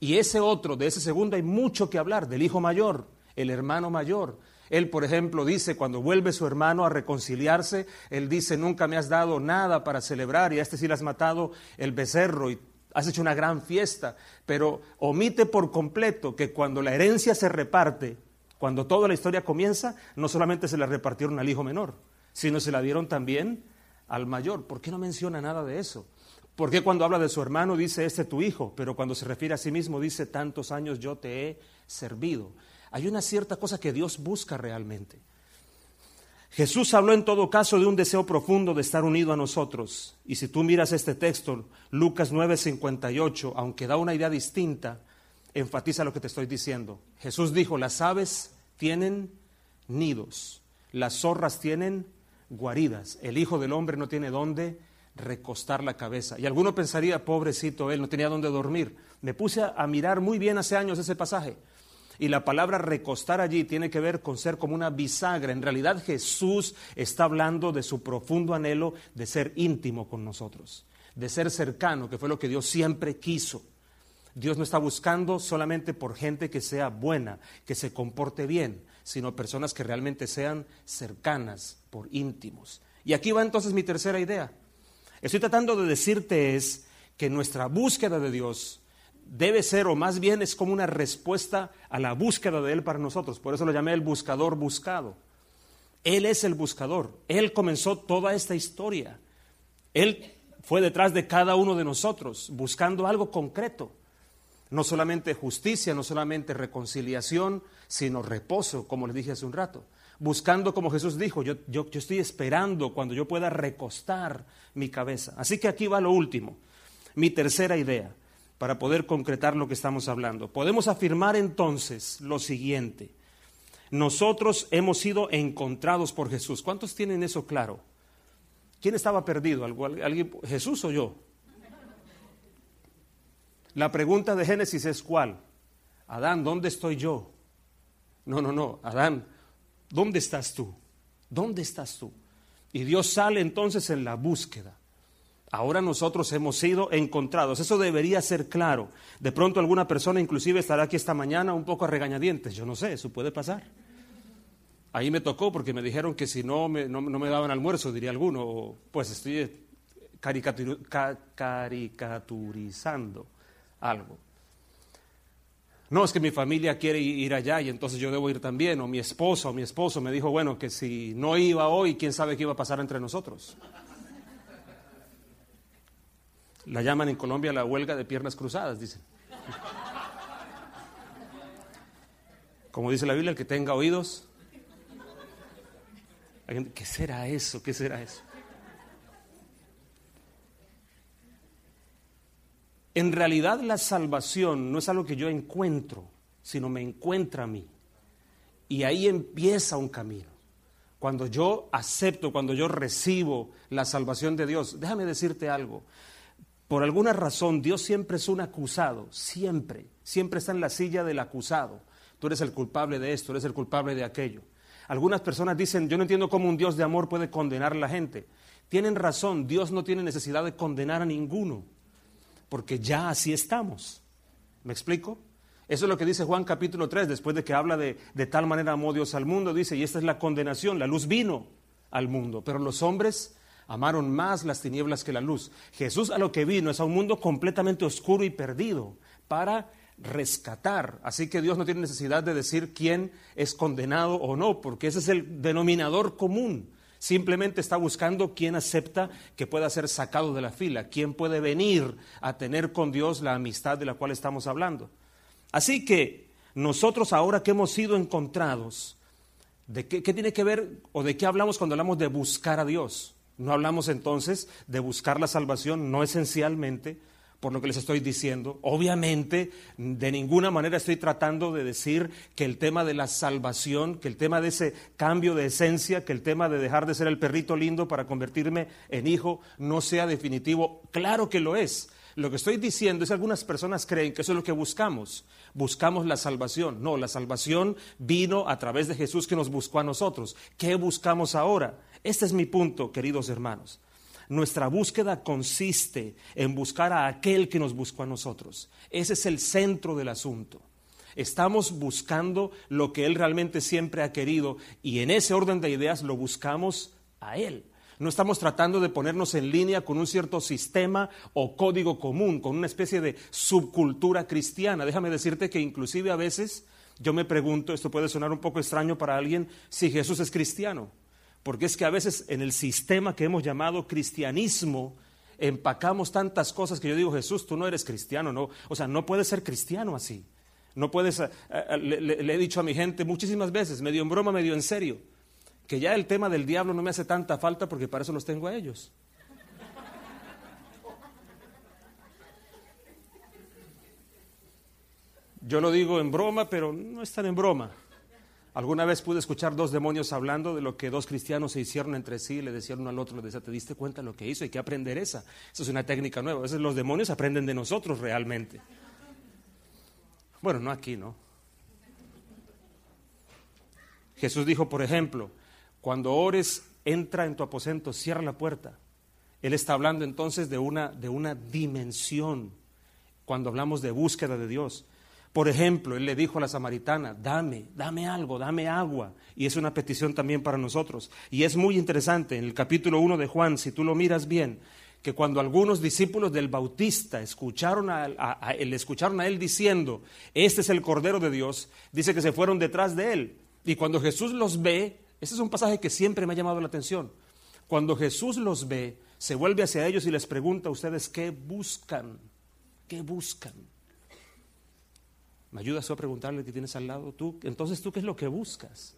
S2: Y ese otro, de ese segundo, hay mucho que hablar, del hijo mayor, el hermano mayor. Él, por ejemplo, dice, cuando vuelve su hermano a reconciliarse, él dice, nunca me has dado nada para celebrar y a este sí le has matado el becerro y has hecho una gran fiesta, pero omite por completo que cuando la herencia se reparte, cuando toda la historia comienza, no solamente se la repartieron al hijo menor, sino se la dieron también al mayor. ¿Por qué no menciona nada de eso? ¿Por qué cuando habla de su hermano dice, este tu hijo? Pero cuando se refiere a sí mismo dice, tantos años yo te he servido. Hay una cierta cosa que Dios busca realmente. Jesús habló en todo caso de un deseo profundo de estar unido a nosotros. Y si tú miras este texto, Lucas 9:58, aunque da una idea distinta, enfatiza lo que te estoy diciendo. Jesús dijo, las aves tienen nidos, las zorras tienen guaridas, el Hijo del Hombre no tiene dónde recostar la cabeza. Y alguno pensaría, pobrecito, él no tenía dónde dormir. Me puse a mirar muy bien hace años ese pasaje. Y la palabra recostar allí tiene que ver con ser como una bisagra. En realidad Jesús está hablando de su profundo anhelo de ser íntimo con nosotros, de ser cercano, que fue lo que Dios siempre quiso. Dios no está buscando solamente por gente que sea buena, que se comporte bien, sino personas que realmente sean cercanas, por íntimos. Y aquí va entonces mi tercera idea. Estoy tratando de decirte es que nuestra búsqueda de Dios debe ser, o más bien es como una respuesta a la búsqueda de Él para nosotros. Por eso lo llamé el buscador buscado. Él es el buscador. Él comenzó toda esta historia. Él fue detrás de cada uno de nosotros, buscando algo concreto. No solamente justicia, no solamente reconciliación, sino reposo, como les dije hace un rato. Buscando, como Jesús dijo, yo, yo, yo estoy esperando cuando yo pueda recostar mi cabeza. Así que aquí va lo último, mi tercera idea para poder concretar lo que estamos hablando. Podemos afirmar entonces lo siguiente. Nosotros hemos sido encontrados por Jesús. ¿Cuántos tienen eso claro? ¿Quién estaba perdido? ¿Alguien, ¿Jesús o yo? La pregunta de Génesis es cuál? Adán, ¿dónde estoy yo? No, no, no. Adán, ¿dónde estás tú? ¿Dónde estás tú? Y Dios sale entonces en la búsqueda. Ahora nosotros hemos sido encontrados. Eso debería ser claro. De pronto alguna persona inclusive estará aquí esta mañana un poco a regañadientes. Yo no sé, eso puede pasar. Ahí me tocó porque me dijeron que si no me, no, me daban almuerzo, diría alguno, pues estoy caricaturizando algo. No, es que mi familia quiere ir allá y entonces yo debo ir también, o mi esposa o mi esposo me dijo, bueno, que si no iba hoy, quién sabe qué iba a pasar entre nosotros. La llaman en Colombia la huelga de piernas cruzadas, dicen. Como dice la Biblia, el que tenga oídos. ¿Qué será eso? ¿Qué será eso? En realidad la salvación no es algo que yo encuentro, sino me encuentra a mí. Y ahí empieza un camino. Cuando yo acepto, cuando yo recibo la salvación de Dios, déjame decirte algo. Por alguna razón Dios siempre es un acusado, siempre, siempre está en la silla del acusado. Tú eres el culpable de esto, eres el culpable de aquello. Algunas personas dicen, yo no entiendo cómo un Dios de amor puede condenar a la gente. Tienen razón, Dios no tiene necesidad de condenar a ninguno porque ya así estamos. ¿Me explico? Eso es lo que dice Juan capítulo 3, después de que habla de, de tal manera amó Dios al mundo, dice, y esta es la condenación, la luz vino al mundo, pero los hombres amaron más las tinieblas que la luz. Jesús a lo que vino es a un mundo completamente oscuro y perdido para rescatar. Así que Dios no tiene necesidad de decir quién es condenado o no, porque ese es el denominador común. Simplemente está buscando quién acepta que pueda ser sacado de la fila, quién puede venir a tener con Dios la amistad de la cual estamos hablando. Así que nosotros ahora que hemos sido encontrados, ¿de qué, qué tiene que ver o de qué hablamos cuando hablamos de buscar a Dios? No hablamos entonces de buscar la salvación, no esencialmente, por lo que les estoy diciendo. Obviamente, de ninguna manera estoy tratando de decir que el tema de la salvación, que el tema de ese cambio de esencia, que el tema de dejar de ser el perrito lindo para convertirme en hijo, no sea definitivo. Claro que lo es. Lo que estoy diciendo es que algunas personas creen que eso es lo que buscamos. Buscamos la salvación. No, la salvación vino a través de Jesús que nos buscó a nosotros. ¿Qué buscamos ahora? Este es mi punto, queridos hermanos. Nuestra búsqueda consiste en buscar a aquel que nos buscó a nosotros. Ese es el centro del asunto. Estamos buscando lo que Él realmente siempre ha querido y en ese orden de ideas lo buscamos a Él. No estamos tratando de ponernos en línea con un cierto sistema o código común, con una especie de subcultura cristiana. Déjame decirte que inclusive a veces yo me pregunto, esto puede sonar un poco extraño para alguien, si Jesús es cristiano. Porque es que a veces en el sistema que hemos llamado cristianismo empacamos tantas cosas que yo digo, Jesús, tú no eres cristiano, no, o sea, no puedes ser cristiano así. No puedes, eh, eh, le, he dicho a mi gente muchísimas veces, medio en broma, medio en serio, que ya el tema del diablo no me hace tanta falta porque para eso los tengo a ellos. Yo lo digo en broma, pero no es tan en broma. Alguna vez pude escuchar dos demonios hablando de lo que dos cristianos se hicieron entre sí, le decían uno al otro, le decía, ¿te diste cuenta lo que hizo? Hay que aprender esa. Esa es una técnica nueva. A veces los demonios aprenden de nosotros realmente. Bueno, no aquí, ¿no? Jesús dijo, por ejemplo, cuando ores, entra en tu aposento, cierra la puerta. Él está hablando entonces de una, de una dimensión, cuando hablamos de búsqueda de Dios. Por ejemplo, él le dijo a la samaritana, dame, dame algo, dame agua. Y es una petición también para nosotros. Y es muy interesante, en el capítulo 1 de Juan, si tú lo miras bien, que cuando algunos discípulos del Bautista escucharon a, le escucharon a él diciendo, este es el Cordero de Dios, dice que se fueron detrás de él. Y cuando Jesús los ve, ese es un pasaje que siempre me ha llamado la atención. Cuando Jesús los ve, se vuelve hacia ellos y les pregunta a ustedes qué buscan, qué buscan. ¿Me ayudas a preguntarle qué tienes al lado? ¿Tú? Entonces, ¿tú qué es lo que buscas?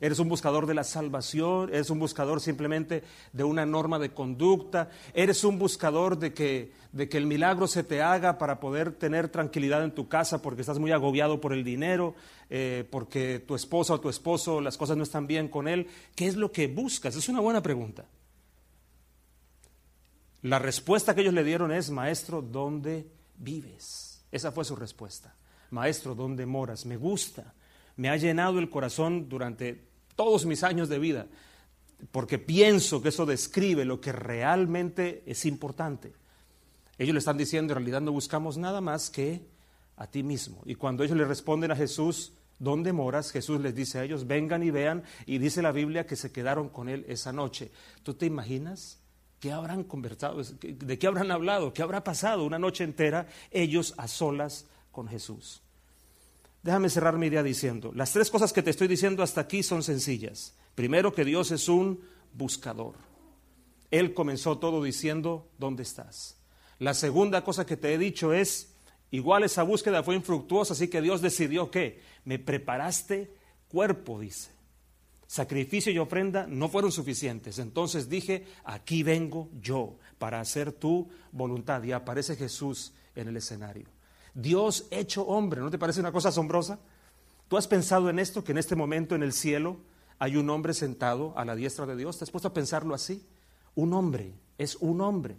S2: ¿Eres un buscador de la salvación? ¿Eres un buscador simplemente de una norma de conducta? ¿Eres un buscador de que, de que el milagro se te haga para poder tener tranquilidad en tu casa porque estás muy agobiado por el dinero, eh, porque tu esposa o tu esposo las cosas no están bien con él? ¿Qué es lo que buscas? Es una buena pregunta. La respuesta que ellos le dieron es, maestro, ¿dónde vives? Esa fue su respuesta. Maestro, ¿dónde moras? Me gusta. Me ha llenado el corazón durante todos mis años de vida, porque pienso que eso describe lo que realmente es importante. Ellos le están diciendo, en realidad no buscamos nada más que a ti mismo. Y cuando ellos le responden a Jesús, ¿Dónde moras? Jesús les dice a ellos, vengan y vean, y dice la Biblia que se quedaron con él esa noche. ¿Tú te imaginas? ¿Qué habrán conversado? ¿De qué habrán hablado? ¿Qué habrá pasado una noche entera ellos a solas con Jesús? Déjame cerrar mi idea diciendo, las tres cosas que te estoy diciendo hasta aquí son sencillas. Primero, que Dios es un buscador. Él comenzó todo diciendo, ¿dónde estás? La segunda cosa que te he dicho es, igual esa búsqueda fue infructuosa, así que Dios decidió que me preparaste cuerpo, dice. Sacrificio y ofrenda no fueron suficientes. Entonces dije, aquí vengo yo para hacer tu voluntad. Y aparece Jesús en el escenario. Dios hecho hombre, ¿no te parece una cosa asombrosa? ¿Tú has pensado en esto, que en este momento en el cielo hay un hombre sentado a la diestra de Dios? ¿Te has puesto a pensarlo así? Un hombre, es un hombre,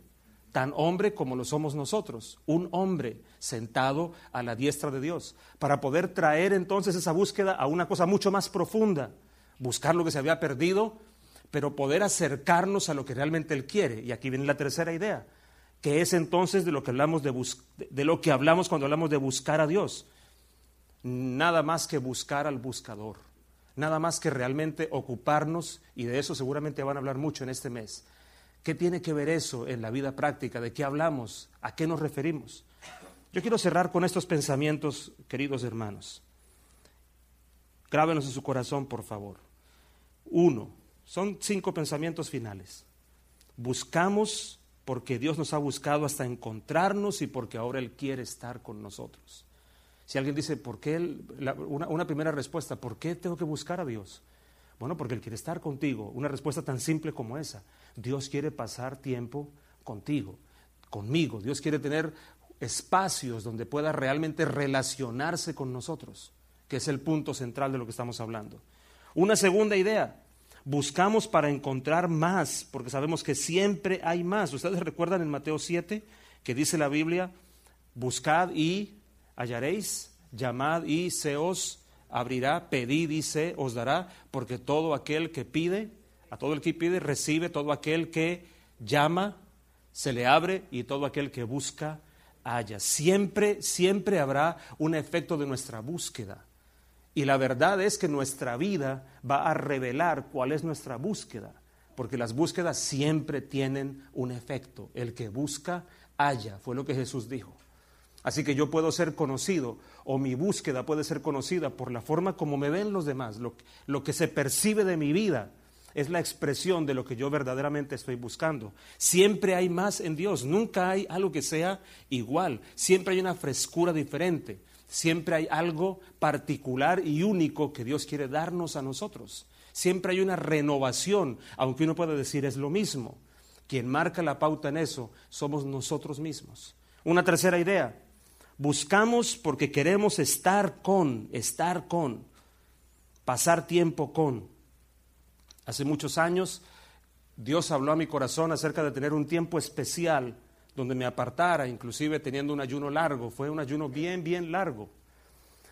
S2: tan hombre como lo somos nosotros, un hombre sentado a la diestra de Dios, para poder traer entonces esa búsqueda a una cosa mucho más profunda buscar lo que se había perdido, pero poder acercarnos a lo que realmente Él quiere. Y aquí viene la tercera idea, que es entonces de lo que hablamos, de, de lo que hablamos cuando hablamos de buscar a Dios. Nada más que buscar al buscador, nada más que realmente ocuparnos, y de eso seguramente van a hablar mucho en este mes. ¿Qué tiene que ver eso en la vida práctica? ¿De qué hablamos? ¿A qué nos referimos? Yo quiero cerrar con estos pensamientos, queridos hermanos. Grábenos en su corazón, por favor. Uno, son cinco pensamientos finales. Buscamos porque Dios nos ha buscado hasta encontrarnos y porque ahora Él quiere estar con nosotros. Si alguien dice, ¿por qué? una, una primera respuesta, ¿por qué tengo que buscar a Dios? Bueno, porque Él quiere estar contigo. Una respuesta tan simple como esa. Dios quiere pasar tiempo contigo, conmigo. Dios quiere tener espacios donde pueda realmente relacionarse con nosotros, que es el punto central de lo que estamos hablando. Una segunda idea, buscamos para encontrar más, porque sabemos que siempre hay más. Ustedes recuerdan en Mateo 7 que dice la Biblia, buscad y hallaréis, llamad y se os abrirá, pedid y se os dará, porque todo aquel que pide, a todo el que pide, recibe, todo aquel que llama, se le abre y todo aquel que busca, halla. Siempre, siempre habrá un efecto de nuestra búsqueda. Y la verdad es que nuestra vida va a revelar cuál es nuestra búsqueda, porque las búsquedas siempre tienen un efecto. El que busca, halla, fue lo que Jesús dijo. Así que yo puedo ser conocido o mi búsqueda puede ser conocida por la forma como me ven los demás, lo, lo que se percibe de mi vida es la expresión de lo que yo verdaderamente estoy buscando. Siempre hay más en Dios, nunca hay algo que sea igual, siempre hay una frescura diferente. Siempre hay algo particular y único que Dios quiere darnos a nosotros. Siempre hay una renovación, aunque uno puede decir es lo mismo. Quien marca la pauta en eso somos nosotros mismos. Una tercera idea, buscamos porque queremos estar con, estar con, pasar tiempo con. Hace muchos años Dios habló a mi corazón acerca de tener un tiempo especial donde me apartara, inclusive teniendo un ayuno largo. Fue un ayuno bien, bien largo.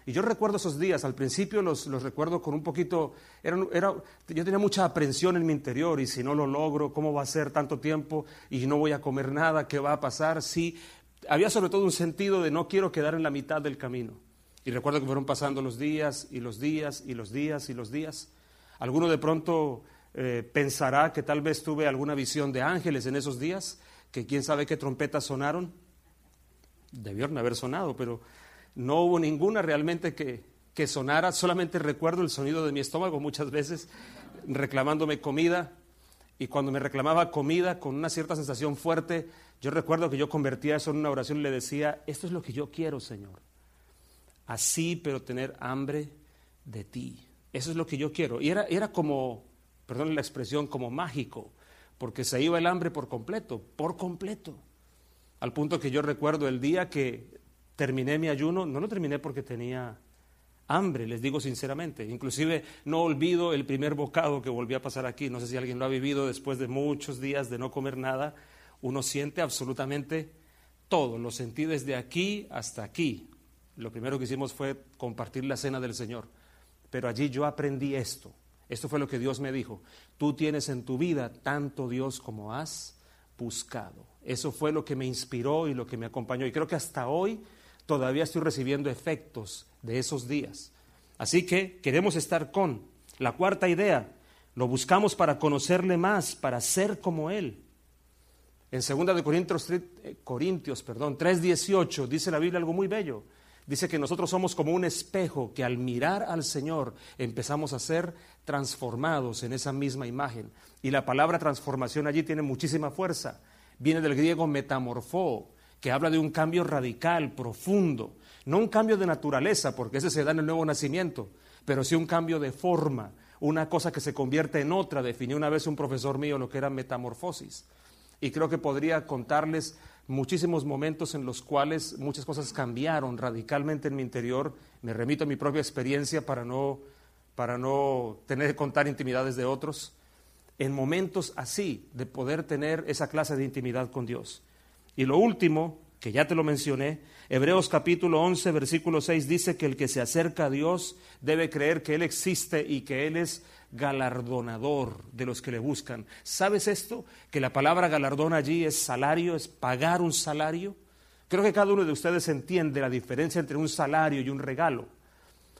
S2: Y yo recuerdo esos días, al principio los, recuerdo con un poquito, era, yo tenía mucha aprensión en mi interior y si no lo logro, ¿cómo va a ser tanto tiempo y no voy a comer nada? ¿Qué va a pasar? Sí, había sobre todo un sentido de no quiero quedar en la mitad del camino. Y recuerdo que fueron pasando los días y los días y los días y los días. Alguno de pronto eh, pensará que tal vez tuve alguna visión de ángeles en esos días que quién sabe qué trompetas sonaron. Debieron haber sonado, pero no hubo ninguna realmente que, que sonara. Solamente recuerdo el sonido de mi estómago muchas veces reclamándome comida. Y cuando me reclamaba comida con una cierta sensación fuerte, yo recuerdo que yo convertía eso en una oración y le decía, esto es lo que yo quiero, Señor. Así, pero tener hambre de ti. Eso es lo que yo quiero. Y era, era como, perdón la expresión, como mágico porque se iba el hambre por completo, por completo. Al punto que yo recuerdo el día que terminé mi ayuno, no lo terminé porque tenía hambre, les digo sinceramente. Inclusive no olvido el primer bocado que volví a pasar aquí. No sé si alguien lo ha vivido después de muchos días de no comer nada. Uno siente absolutamente todo. Lo sentí desde aquí hasta aquí. Lo primero que hicimos fue compartir la cena del Señor. Pero allí yo aprendí esto. Esto fue lo que Dios me dijo. Tú tienes en tu vida tanto Dios como has buscado. Eso fue lo que me inspiró y lo que me acompañó. Y creo que hasta hoy todavía estoy recibiendo efectos de esos días. Así que queremos estar con. La cuarta idea, lo buscamos para conocerle más, para ser como Él. En 2 de Corintios, eh, Corintios perdón, 3:18 dice la Biblia algo muy bello. Dice que nosotros somos como un espejo que al mirar al Señor empezamos a ser transformados en esa misma imagen. Y la palabra transformación allí tiene muchísima fuerza. Viene del griego metamorfó, que habla de un cambio radical, profundo. No un cambio de naturaleza, porque ese se da en el nuevo nacimiento, pero sí un cambio de forma, una cosa que se convierte en otra. Definió una vez un profesor mío lo que era metamorfosis. Y creo que podría contarles muchísimos momentos en los cuales muchas cosas cambiaron radicalmente en mi interior. Me remito a mi propia experiencia para no, para no tener que contar intimidades de otros. En momentos así, de poder tener esa clase de intimidad con Dios. Y lo último, que ya te lo mencioné, Hebreos capítulo 11, versículo 6 dice que el que se acerca a Dios debe creer que Él existe y que Él es galardonador de los que le buscan. ¿Sabes esto? Que la palabra galardón allí es salario, es pagar un salario. Creo que cada uno de ustedes entiende la diferencia entre un salario y un regalo.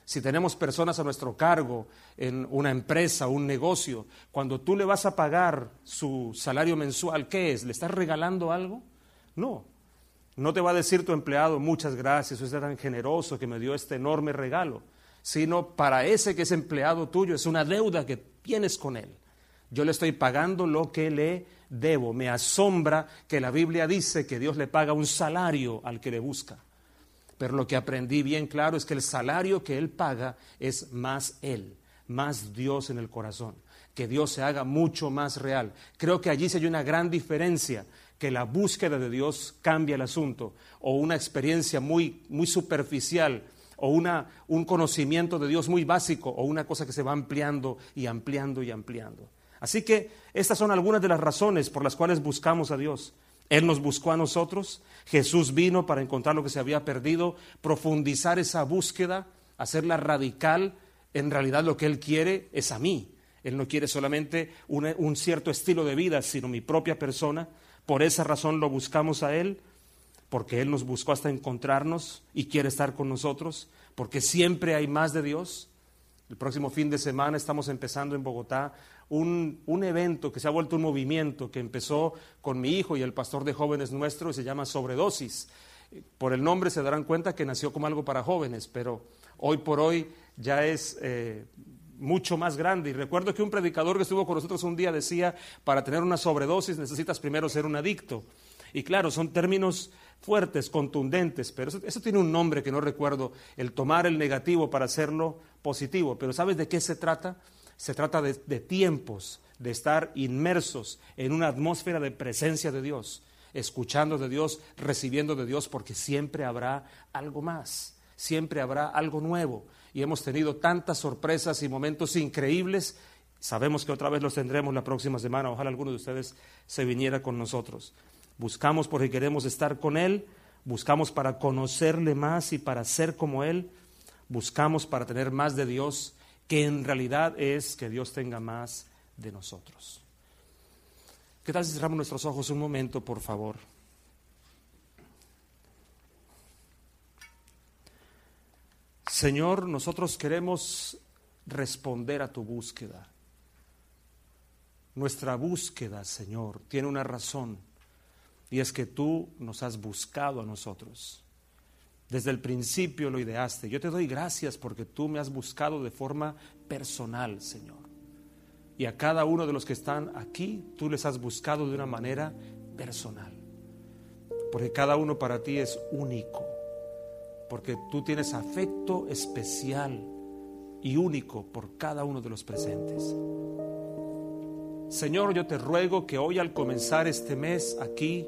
S2: Si tenemos personas a nuestro cargo en una empresa, un negocio, cuando tú le vas a pagar su salario mensual, ¿qué es? ¿Le estás regalando algo? No, no te va a decir tu empleado, muchas gracias, usted es tan generoso que me dio este enorme regalo, sino para ese que es empleado tuyo, es una deuda que tienes con él. Yo le estoy pagando lo que le debo. Me asombra que la Biblia dice que Dios le paga un salario al que le busca. Pero lo que aprendí bien claro es que el salario que Él paga es más Él, más Dios en el corazón. Que Dios se haga mucho más real. Creo que allí se hay una gran diferencia que la búsqueda de Dios cambia el asunto, o una experiencia muy, muy superficial, o una, un conocimiento de Dios muy básico, o una cosa que se va ampliando y ampliando y ampliando. Así que estas son algunas de las razones por las cuales buscamos a Dios. Él nos buscó a nosotros, Jesús vino para encontrar lo que se había perdido, profundizar esa búsqueda, hacerla radical. En realidad lo que Él quiere es a mí. Él no quiere solamente un cierto estilo de vida, sino mi propia persona. Por esa razón lo buscamos a Él, porque Él nos buscó hasta encontrarnos y quiere estar con nosotros, porque siempre hay más de Dios. El próximo fin de semana estamos empezando en Bogotá un, un, evento que se ha vuelto un movimiento que empezó con mi hijo y el pastor de jóvenes nuestro y se llama Sobredosis. Por el nombre se darán cuenta que nació como algo para jóvenes, pero hoy por hoy ya es eh, mucho más grande. Y recuerdo que un predicador que estuvo con nosotros un día decía, para tener una sobredosis necesitas primero ser un adicto. Y claro, son términos fuertes, contundentes, pero eso, tiene un nombre que no recuerdo, el tomar el negativo para hacerlo positivo. Pero ¿sabes de qué se trata? Se trata de, de tiempos, de estar inmersos en una atmósfera de presencia de Dios, escuchando de Dios, recibiendo de Dios, porque siempre habrá algo más, siempre habrá algo nuevo y hemos tenido tantas sorpresas y momentos increíbles. Sabemos que otra vez los tendremos la próxima semana. Ojalá alguno de ustedes se viniera con nosotros. Buscamos porque queremos estar con Él, buscamos para conocerle más y para ser como Él, buscamos para tener más de Dios, que en realidad es que Dios tenga más de nosotros. ¿Qué tal si cerramos nuestros ojos un momento, por favor? Señor, nosotros queremos responder a tu búsqueda. Nuestra búsqueda, Señor, tiene una razón y es que tú nos has buscado a nosotros. Desde el principio lo ideaste. Yo te doy gracias porque tú me has buscado de forma personal, Señor. Y a cada uno de los que están aquí, tú les has buscado de una manera personal. Porque cada uno para ti es único porque tú tienes afecto especial y único por cada uno de los presentes. Señor, yo te ruego que hoy al comenzar este mes aquí,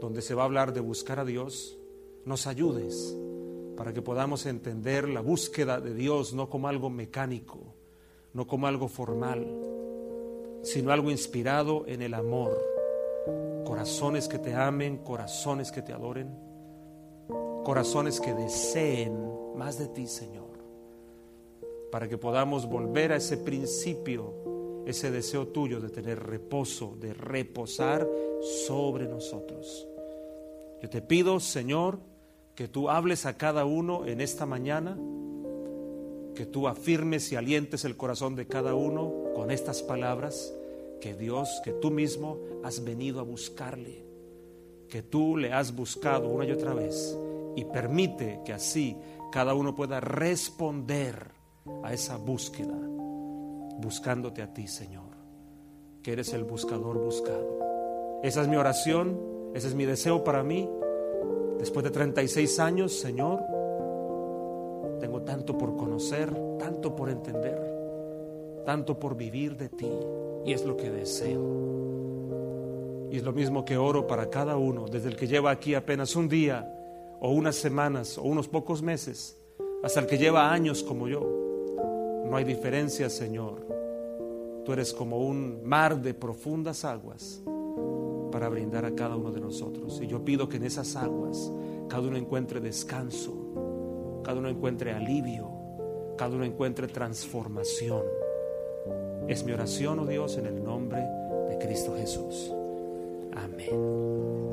S2: donde se va a hablar de buscar a Dios, nos ayudes para que podamos entender la búsqueda de Dios no como algo mecánico, no como algo formal, sino algo inspirado en el amor. Corazones que te amen, corazones que te adoren corazones que deseen más de ti, Señor, para que podamos volver a ese principio, ese deseo tuyo de tener reposo, de reposar sobre nosotros. Yo te pido, Señor, que tú hables a cada uno en esta mañana, que tú afirmes y alientes el corazón de cada uno con estas palabras, que Dios, que tú mismo has venido a buscarle, que tú le has buscado una y otra vez y permite que así cada uno pueda responder a esa búsqueda, buscándote a ti, Señor, que eres el buscador buscado. Esa es mi oración, ese es mi deseo para mí. Después de 36 años, Señor, tengo tanto por conocer, tanto por entender, tanto por vivir de ti. Y es lo que deseo. Y es lo mismo que oro para cada uno, desde el que lleva aquí apenas un día, o unas semanas, o unos pocos meses, hasta el que lleva años como yo. No hay diferencia, Señor. Tú eres como un mar de profundas aguas para brindar a cada uno de nosotros. Y yo pido que en esas aguas cada uno encuentre descanso, cada uno encuentre alivio, cada uno encuentre transformación. Es mi oración, oh Dios, en el nombre de Cristo Jesús. Amén.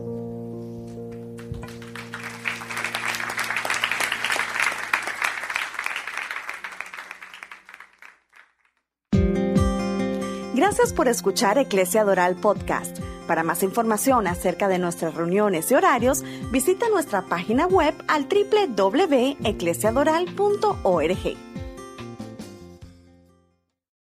S3: Gracias por escuchar Eclesia Doral Podcast. Para más información acerca de nuestras reuniones y horarios, visita nuestra página web al www.eclesiadoral.org.